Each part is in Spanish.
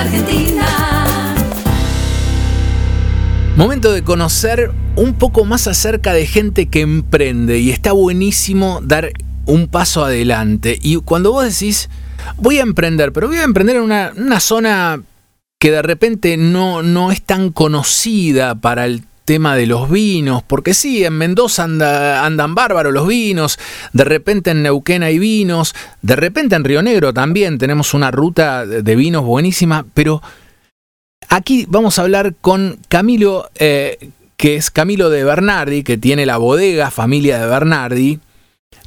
Argentina. Momento de conocer un poco más acerca de gente que emprende y está buenísimo dar un paso adelante. Y cuando vos decís, voy a emprender, pero voy a emprender en una, una zona que de repente no, no es tan conocida para el tema de los vinos, porque sí, en Mendoza andan bárbaros los vinos, de repente en Neuquén hay vinos, de repente en Río Negro también tenemos una ruta de vinos buenísima, pero aquí vamos a hablar con Camilo, eh, que es Camilo de Bernardi, que tiene la bodega familia de Bernardi,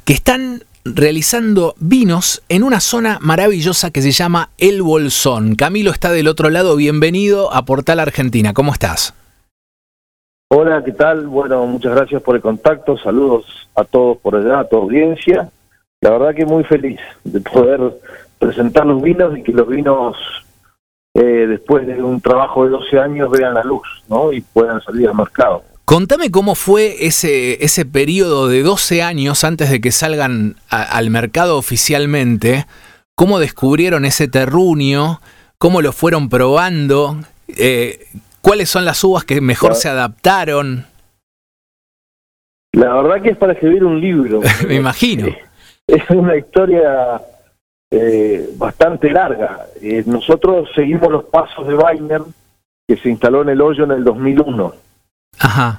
que están realizando vinos en una zona maravillosa que se llama El Bolsón. Camilo está del otro lado, bienvenido a Portal Argentina, ¿cómo estás? Hola, ¿qué tal? Bueno, muchas gracias por el contacto, saludos a todos por allá, a tu audiencia. La verdad que muy feliz de poder presentar los vinos y que los vinos, eh, después de un trabajo de 12 años, vean la luz ¿no? y puedan salir al mercado. Contame cómo fue ese, ese periodo de 12 años antes de que salgan al mercado oficialmente, cómo descubrieron ese terruño, cómo lo fueron probando, eh, cuáles son las uvas que mejor se adaptaron. La verdad que es para escribir un libro. Me imagino. Es una historia eh, bastante larga. Eh, nosotros seguimos los pasos de Weiner, que se instaló en el hoyo en el 2001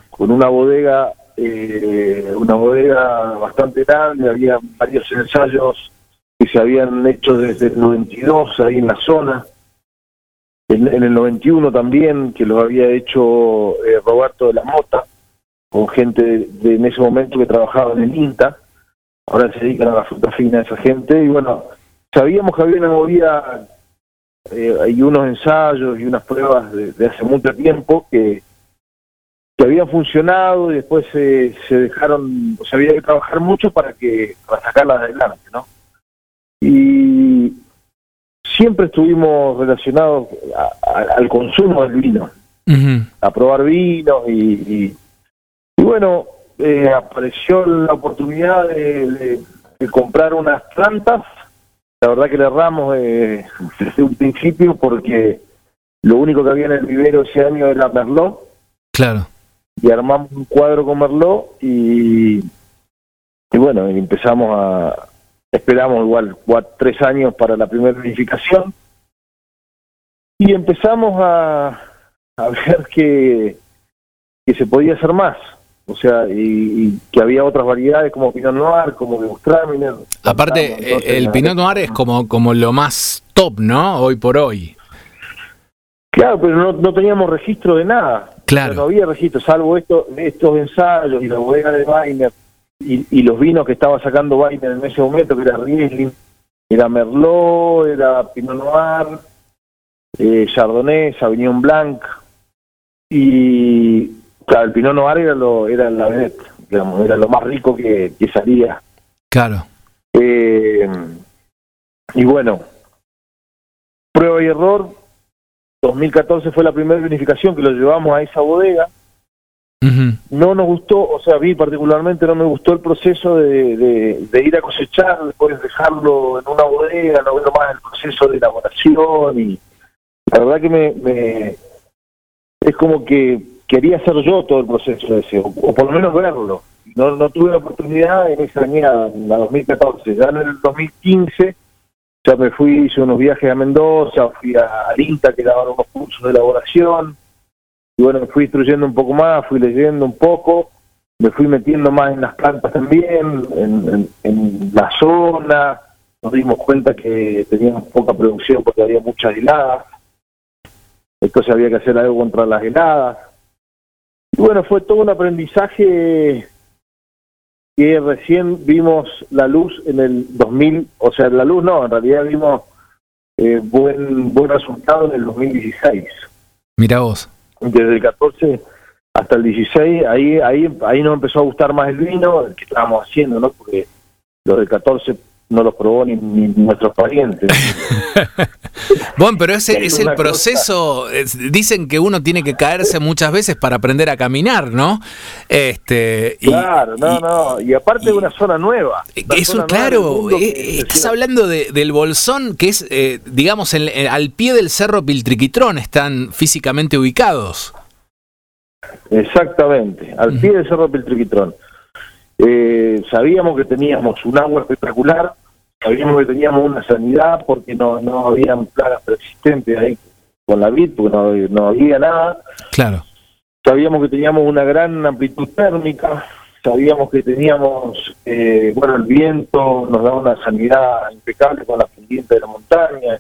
con una bodega, eh, una bodega bastante grande, había varios ensayos que se habían hecho desde el 92 ahí en la zona, en, el 91 también, que lo había hecho eh, Roberto de la Mota, con gente de, en ese momento que trabajaba en el INTA, ahora se dedican a la fruta fina esa gente, y bueno, sabíamos que había una movida, eh, hay unos ensayos y unas pruebas de hace mucho tiempo que que habían funcionado y después se, se dejaron, o sea, había que trabajar mucho para que para sacarlas adelante, ¿no? Y siempre estuvimos relacionados al consumo del vino, a probar vino y, y, bueno, eh, apareció la oportunidad de, comprar unas plantas. La verdad que le erramos eh, desde un principio porque lo único que había en el vivero ese año era Merlot. Claro y armamos un cuadro con Merlot y, y bueno, empezamos a, esperamos igual cuatro, tres años para la primera verificación y empezamos a, a ver que, que se podía hacer más. O sea, y, que había otras variedades como Pinot Noir, como Gewürztraminer. Aparte, eh, el Pinot Noir es como, como lo más top, ¿no? Hoy por hoy. Claro, pero no, no teníamos registro de nada. Claro. No había registro, salvo esto, estos ensayos y la bodega de Weiner y, los vinos que estaba sacando Weiner en ese momento, que era Riesling, era Merlot, era Pinot Noir, eh, Chardonnay, Sauvignon Blanc, y claro, el Pinot Noir era, lo, era la vedette, digamos, era lo más rico que, que salía. Claro. Eh, y bueno, prueba y error, 2014 fue la primera verificación que lo llevamos a esa bodega. No nos gustó, o sea, a mí particularmente no me gustó el proceso de, ir a cosechar, después dejarlo en una bodega, no ver más el proceso de elaboración y la verdad que me, es como que quería hacer yo todo el proceso de ese, o, por lo menos verlo. No, no tuve la oportunidad en esa año, en la 2014, ya en el 2015 ya me fui, hice unos viajes a Mendoza, fui a, Linta que daban unos cursos de elaboración, y bueno, fui instruyendo un poco más, fui leyendo un poco, me fui metiendo más en las plantas también, en, la zona, nos dimos cuenta que teníamos poca producción porque había muchas heladas, entonces había que hacer algo contra las heladas. Y bueno, fue todo un aprendizaje que recién vimos la luz en el 2000, o sea, la luz no, en realidad vimos eh, buen buen resultado en el 2016. Mira vos. Desde el 14 hasta el 16, ahí ahí ahí nos empezó a gustar más el vino, el que estábamos haciendo, ¿no? Porque los del 14 no los probó ni, nuestros parientes. bueno, pero ese es el proceso. dicen que uno tiene que caerse muchas veces para aprender a caminar, ¿no? Este, claro, no, no. Y aparte de una zona nueva. Eso, claro. Eh, estás hablando del Bolsón, que es, eh, digamos, al pie del cerro Piltriquitrón, están físicamente ubicados. exactamente, al pie del Cerro Piltriquitrón. Eh, sabíamos que teníamos un agua espectacular, sabíamos que teníamos una sanidad porque no, no habían plagas persistentes ahí con la vid, porque no, no había nada. Claro. Sabíamos que teníamos una gran amplitud térmica, sabíamos que teníamos, eh, bueno, el viento nos daba una sanidad impecable con la pendiente de la montaña.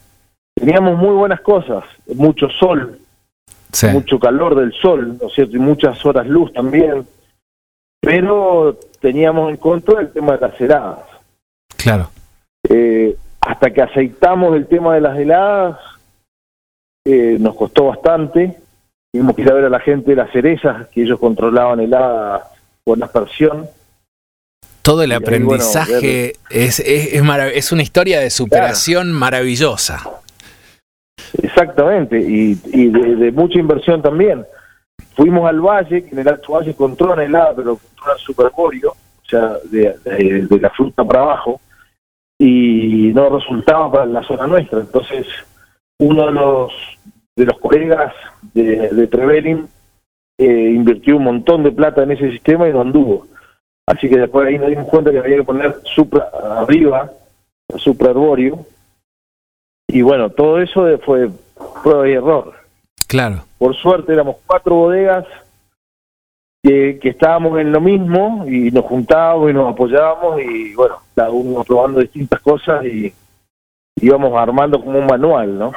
Teníamos muy buenas cosas, mucho sol, mucho calor del sol, ¿no es cierto? Y muchas horas luz también. Pero teníamos en contra el tema de las heladas. Claro. Eh, hasta que aceitamos el tema de las heladas, eh, nos costó bastante. Tuvimos que ir a ver a la gente de las cerezas, que ellos controlaban heladas la aspersión. Todo el aprendizaje es, es, es, una historia de superación maravillosa. Exactamente, y, de, mucha inversión también. Fuimos al valle, en el Alto Valle controla helada, pero controla superborio, o sea, de, de, la fruta para abajo, y no resultaba para la zona nuestra. Entonces, uno de los de los colegas de, de Trevelin eh, invirtió un montón de plata en ese sistema y no anduvo. Así que después ahí nos dimos cuenta que había que poner supra arriba, supra. Y bueno, todo eso fue prueba y error. Claro. Por suerte éramos cuatro bodegas que, que, estábamos en lo mismo y nos juntábamos y nos apoyábamos y bueno, cada uno probando distintas cosas y íbamos armando como un manual, ¿no?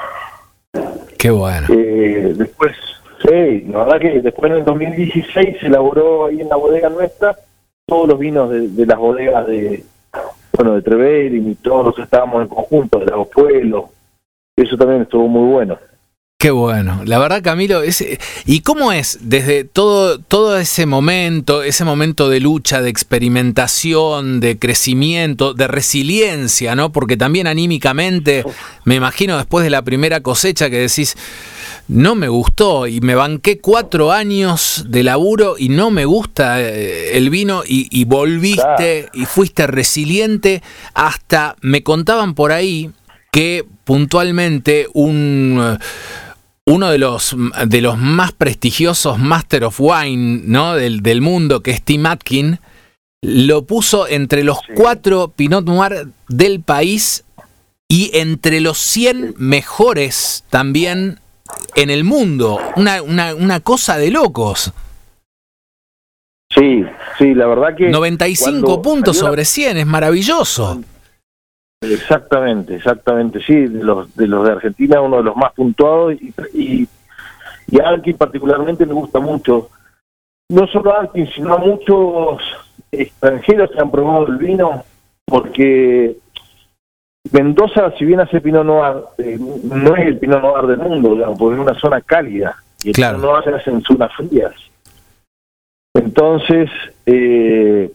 Qué bueno. Eh, después Sí, la verdad que después en el 2016 se elaboró ahí en la bodega nuestra todos los vinos de, las bodegas de bueno de Trevelin y todos los que estábamos en conjunto, de Lago Pueblo. Eso también estuvo muy bueno. Qué bueno, la verdad Camilo, ¿y cómo es desde todo, todo ese momento, ese momento de lucha, de experimentación, de crecimiento, de resiliencia, ¿no? Porque también anímicamente, me imagino después de la primera cosecha que decís, no me gustó y me banqué cuatro años de laburo y no me gusta eh, el vino y, volviste y fuiste resiliente hasta me contaban por ahí que puntualmente un uno de los, de los más prestigiosos Master of Wine ¿no? del, del mundo, que es Tim Atkin, lo puso entre los cuatro Pinot Noir del país y entre los 100 mejores también en el mundo. Una, una, una cosa de locos. Sí, sí, la verdad que... 95 puntos sobre 100, es maravilloso. Exactamente, exactamente, sí, de los de, los de Argentina uno de los más puntuados y, y, y a Alkin particularmente me gusta mucho. No solo Alkin, sino a muchos extranjeros que han probado el vino, porque Mendoza, si bien hace Pinot Noir, eh, no es el Pinot Noir del mundo, digamos, porque es una zona cálida. Y el claro. Pinot Noir se hace en zonas frías. Entonces, eh,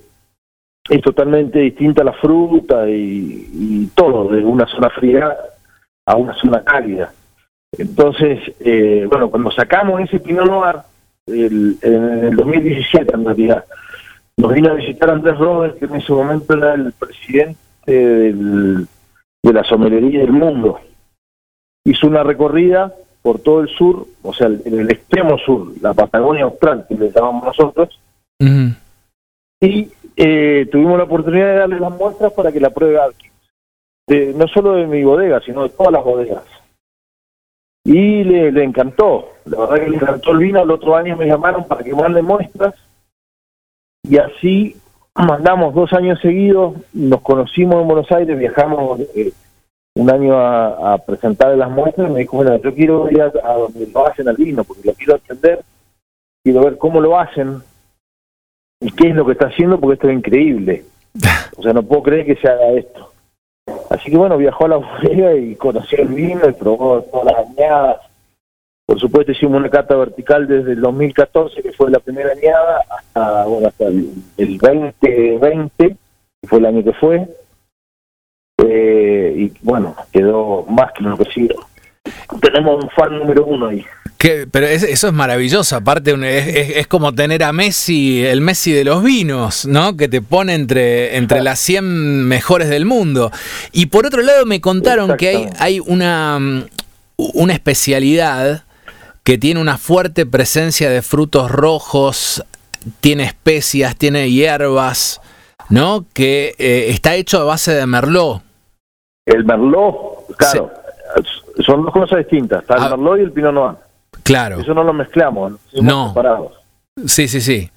es totalmente distinta la fruta y, todo, de una zona fría a una zona cálida. Entonces, eh, bueno, cuando sacamos ese Pinot Noir, el, en el 2017 en realidad, nos vino a visitar Andrés Robles, que en ese momento era el presidente del de la somelería del mundo. Hizo una recorrida por todo el sur, o sea, en el extremo sur, la Patagonia Austral, que le llamamos nosotros, y eh, tuvimos la oportunidad de darle las muestras para que la pruebe Alkins, no solo de mi bodega, sino de todas las bodegas. Y le, le encantó, la verdad que le encantó el vino, el otro año me llamaron para que mande muestras, y así mandamos dos años seguidos, nos conocimos en Buenos Aires, viajamos eh, un año a, presentar las muestras, me dijo, bueno, yo quiero ir a, donde lo hacen al vino, porque lo quiero atender, quiero ver cómo lo hacen y qué es lo que está haciendo, porque esto es increíble. O sea, no puedo creer que se haga esto. Así que bueno, viajó a la bodega y conoció el vino y probó todas las añadas, por supuesto hicimos una cata vertical desde el 2014, que fue la primera añada, hasta, bueno, hasta el, 2020, que fue el año que fue. Eh, y bueno, quedó más que enloquecido. Tenemos un fan número uno ahí. Pero eso es maravilloso, aparte es, como tener a Messi, el Messi de los vinos, ¿no? Que te pone entre, entre las 100 mejores del mundo. Y por otro lado me contaron que hay, hay una, una especialidad que tiene una fuerte presencia de frutos rojos, tiene especias, tiene hierbas, ¿no? Que eh, está hecho a base de merlot. El merlot, claro, son dos cosas distintas, está el ah. merlot y el pinot noir. Claro. Eso no lo mezclamos, no. separados. Sí, sí, sí.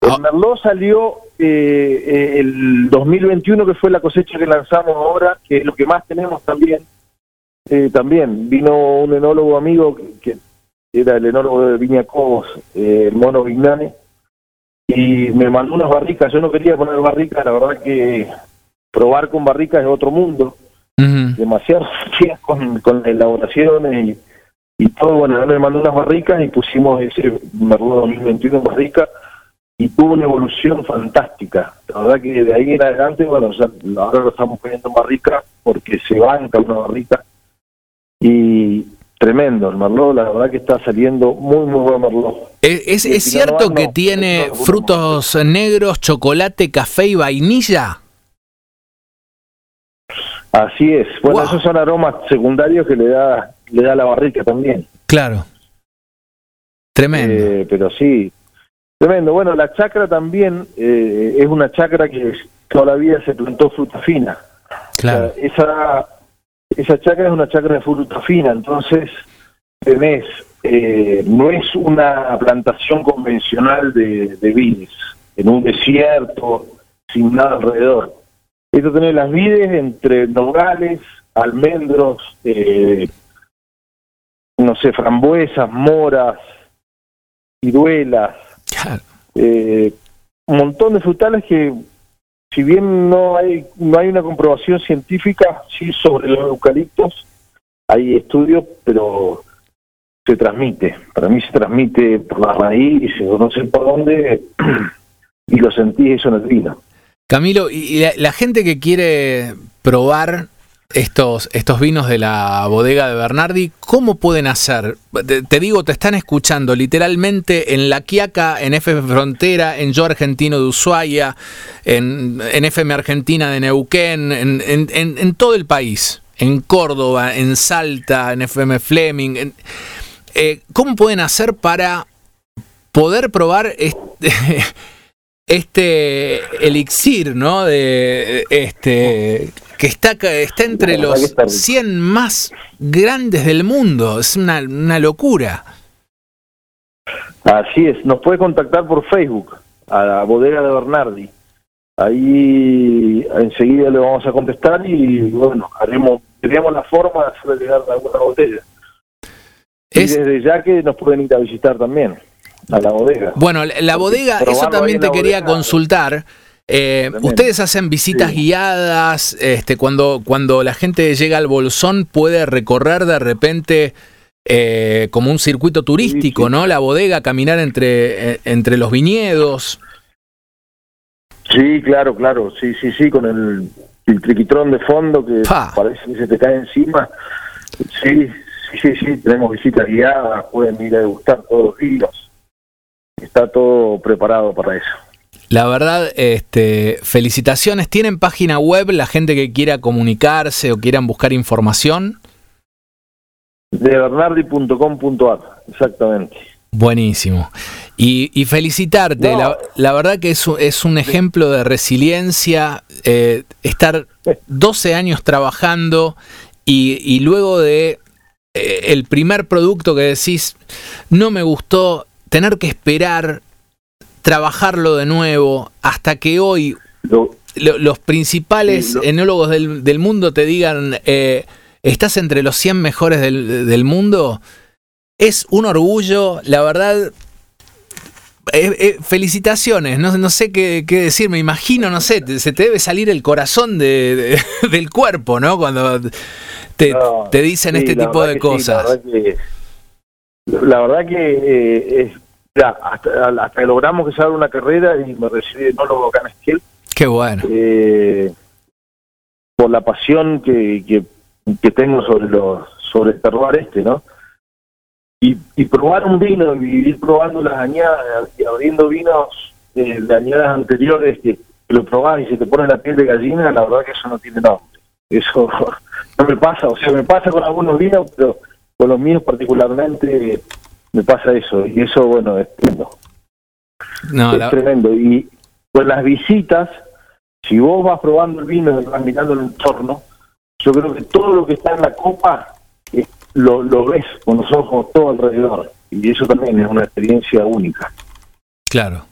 El ah. merlot salió eh, eh, el 2021, que fue la cosecha que lanzamos ahora, que es lo que más tenemos también. Eh, también vino un enólogo amigo que, era el enólogo de Viña Cobos, el mono Vignane, y me mandó unas barricas. Yo no quería poner barricas, la verdad que probar con barricas es otro mundo. Demasiado con, con elaboraciones y, todo. Bueno, él me mandó unas barricas y pusimos ese Merlot 2021 en barrica y tuvo una evolución fantástica. La verdad que de ahí en adelante, bueno, ahora lo estamos poniendo en barrica porque se banca una barrica y tremendo el merlot, la verdad que está saliendo muy muy buen merlot. ¿Es, es, cierto que tiene frutos negros, chocolate, café y vainilla? Así es. Bueno, esos son aromas secundarios que le da le da la barrica también. Claro. Tremendo. Eh, pero sí, tremendo. Bueno, la chacra también eh, es una chacra que todavía se plantó fruta fina. Claro. esa esa chacra es una chacra de fruta fina, entonces tenés, eh, no es una plantación convencional de, de vides, en un desierto, sin nada alrededor. Esto tenés las vides entre nogales, almendros, eh, no sé, frambuesas, moras, ciruelas, eh, un montón de frutales que si bien no hay no hay una comprobación científica sí sobre los eucaliptos hay estudios pero se transmite. Para mí se transmite por la raíz no sé por dónde y lo sentí eso en el vino. Camilo y la gente que quiere probar estos, estos vinos de la bodega de Bernardi, ¿cómo pueden hacer? Te, digo, te están escuchando literalmente en La Quiaca, en FM Frontera, en Yo Argentino de Ushuaia, en, en FM Argentina de Neuquén, en, en, todo el país, en Córdoba, en Salta, en FM Fleming. Eh, ¿Cómo pueden hacer para poder probar este, este elixir, ¿no? De este que está, está entre los 100 más grandes del mundo. Es una, una locura. Así es, nos puede contactar por Facebook, a la bodega de Bernardi. Ahí enseguida le vamos a contestar y bueno, haremos, tenemos la forma de hacerle llegar alguna botella. Y desde ya que nos pueden ir a visitar también a la bodega. Bueno, la bodega, eso también te quería consultar. Eh, ustedes hacen visitas guiadas, este, cuando, cuando la gente llega al Bolsón puede recorrer de repente eh, como un circuito turístico, ¿no? La bodega, caminar entre, eh, entre los viñedos. Sí, claro, claro, sí, sí, sí, con el, triquitrón de fondo que parece que se te cae encima. Sí, sí, sí, sí, tenemos visitas guiadas, pueden ir a degustar todos los vinos. Está todo preparado para eso. La verdad, este, felicitaciones. ¿Tienen página web la gente que quiera comunicarse o quieran buscar información? De bernardi.com.ar, exactamente. Buenísimo. Y, felicitarte, la, verdad que es, es un ejemplo de resiliencia, eh, estar 12 años trabajando y, luego de eh, el primer producto que decís, no me gustó, tener que esperar trabajarlo de nuevo hasta que hoy los principales enólogos del, mundo te digan, eh, estás entre los 100 mejores del, mundo, es un orgullo, la verdad. Eh, eh, felicitaciones, no, no sé qué, decir, me imagino, no sé, se te debe salir el corazón de, del cuerpo, ¿no? Cuando te, te dicen este tipo de cosas. la, verdad que, es ya, hasta, hasta que logramos que se haga una carrera y me recibí de enólogo acá en Esquiel. Qué bueno. Eh, por la pasión que, que, tengo sobre los sobre el terroir este, ¿no? Y, y probar un vino y ir probando las añadas y abriendo vinos eh, de añadas anteriores que, lo probás y se te pone la piel de gallina, la verdad que eso no tiene nombre. Eso no me pasa, o sea, me pasa con algunos vinos, pero con los míos particularmente me pasa eso, y eso, bueno, es tremendo. es tremendo. Y con las visitas, si vos vas probando el vino y vas mirando el entorno, yo creo que todo lo que está en la copa lo, lo ves con los ojos todo alrededor. Y eso también es una experiencia única. Claro.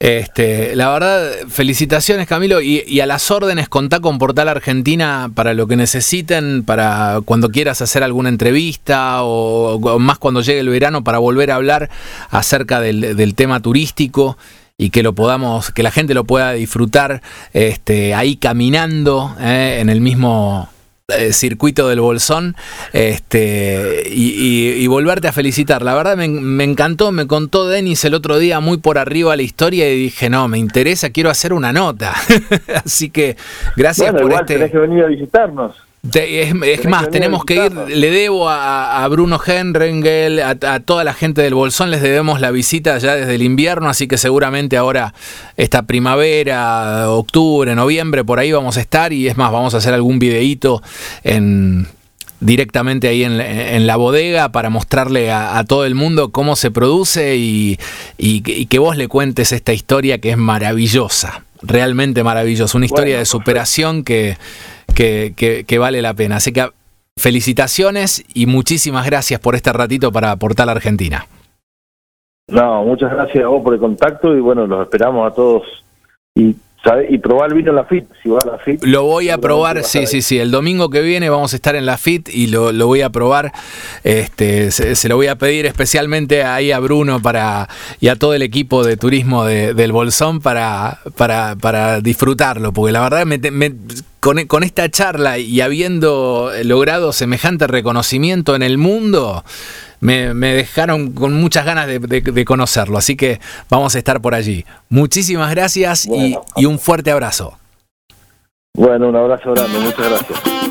Este, la verdad, felicitaciones Camilo y, a las órdenes contá con Portal Argentina para lo que necesiten, para cuando quieras hacer alguna entrevista o, más cuando llegue el verano para volver a hablar acerca del, tema turístico y que lo podamos, que la gente lo pueda disfrutar este, ahí caminando eh, en el mismo eh, circuito del Bolsón este, y, volverte a felicitar. La verdad me, encantó, me contó Denis el otro día muy por arriba la historia y dije, no, me interesa, quiero hacer una nota. Así que gracias por este... Tenés que venir a visitarnos es, más, tenemos que ir, le debo a, Bruno Henrengel, a, toda la gente del Bolsón, les debemos la visita ya desde el invierno, así que seguramente ahora esta primavera, octubre, noviembre, por ahí vamos a estar y es más, vamos a hacer algún videíto en, directamente ahí en, la bodega para mostrarle a, todo el mundo cómo se produce y, y, que vos le cuentes esta historia que es maravillosa, realmente maravillosa, una historia de superación que que, vale la pena. Así que felicitaciones y muchísimas gracias por este ratito para Portal Argentina. No, muchas gracias a vos por el contacto y bueno, los esperamos a todos. Y y probar el vino en la FIT, si va a la FIT. Lo voy a probar, sí, sí, sí. El domingo que viene vamos a estar en la FIT y lo, voy a probar. Este, se, lo voy a pedir especialmente ahí a Bruno para y a todo el equipo de turismo del Bolsón para, para, para disfrutarlo, porque la verdad con, con esta charla y habiendo logrado semejante reconocimiento en el mundo, me, dejaron con muchas ganas de, conocerlo, así que vamos a estar por allí. Muchísimas gracias y, y un fuerte abrazo. Bueno, un abrazo grande, muchas gracias.